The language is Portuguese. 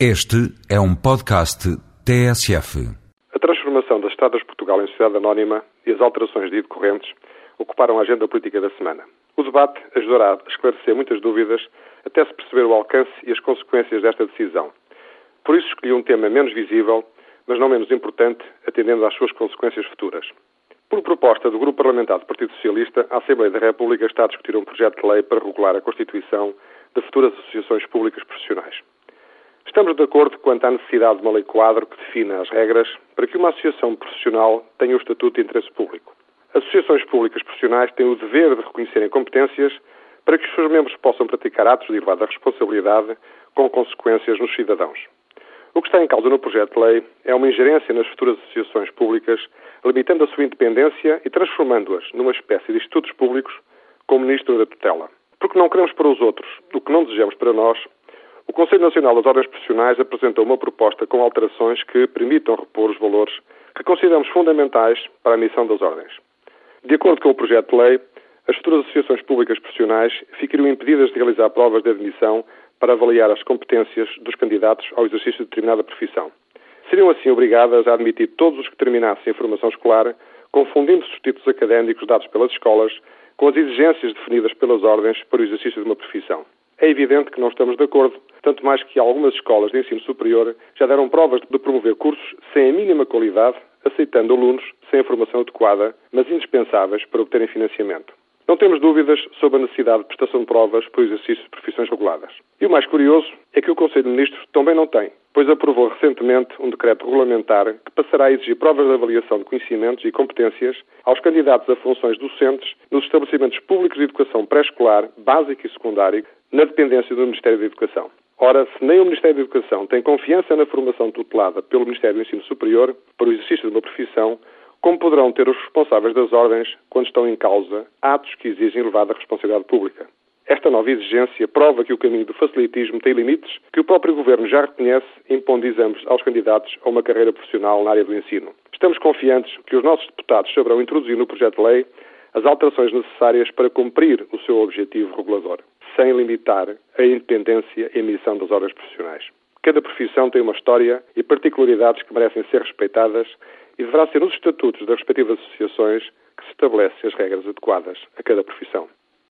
Este é um podcast TSF. A transformação das Estradas de Portugal em sociedade anónima e as alterações de decorrentes ocuparam a agenda política da semana. O debate ajudará a esclarecer muitas dúvidas até se perceber o alcance e as consequências desta decisão. Por isso escolhi um tema menos visível, mas não menos importante, atendendo às suas consequências futuras. Por proposta do Grupo Parlamentar do Partido Socialista, a Assembleia da República está a discutir um projeto de lei para regular a constituição de futuras associações públicas profissionais. Estamos de acordo quanto à necessidade de uma lei quadro que defina as regras para que uma associação profissional tenha o estatuto de interesse público. Associações públicas profissionais têm o dever de reconhecerem competências para que os seus membros possam praticar atos de elevada responsabilidade com consequências nos cidadãos. O que está em causa no projeto de lei é uma ingerência nas futuras associações públicas, limitando a sua independência e transformando-as numa espécie de institutos públicos com o Ministro da Tutela. Porque não queremos para os outros o que não desejamos para nós, o Conselho Nacional das Ordens Profissionais apresentou uma proposta com alterações que permitam repor os valores que consideramos fundamentais para a missão das ordens. De acordo com o projeto de lei, as futuras associações públicas profissionais ficariam impedidas de realizar provas de admissão para avaliar as competências dos candidatos ao exercício de determinada profissão. Seriam assim obrigadas a admitir todos os que terminassem a formação escolar, confundindo-se os títulos académicos dados pelas escolas com as exigências definidas pelas ordens para o exercício de uma profissão. É evidente que não estamos de acordo, tanto mais que algumas escolas de ensino superior já deram provas de promover cursos sem a mínima qualidade, aceitando alunos sem a formação adequada, mas indispensáveis para obterem financiamento. Não temos dúvidas sobre a necessidade de prestação de provas para o exercício de profissões reguladas. E o mais curioso é que o Conselho de Ministros também não tem, pois aprovou recentemente um decreto regulamentar que passará a exigir provas de avaliação de conhecimentos e competências aos candidatos a funções docentes nos estabelecimentos públicos de educação pré-escolar, básica e secundária, na dependência do Ministério da Educação. Ora, se nem o Ministério da Educação tem confiança na formação tutelada pelo Ministério do Ensino Superior para o exercício de uma profissão, como poderão ter os responsáveis das ordens quando estão em causa atos que exigem elevada responsabilidade pública? Esta nova exigência prova que o caminho do facilitismo tem limites que o próprio Governo já reconhece, impondo exames aos candidatos a uma carreira profissional na área do ensino. Estamos confiantes que os nossos deputados saberão introduzir no projeto de lei as alterações necessárias para cumprir o seu objetivo regulador sem limitar a independência e a missão das horas profissionais. Cada profissão tem uma história e particularidades que merecem ser respeitadas e deverá ser nos estatutos das respectivas associações que se estabelecem as regras adequadas a cada profissão.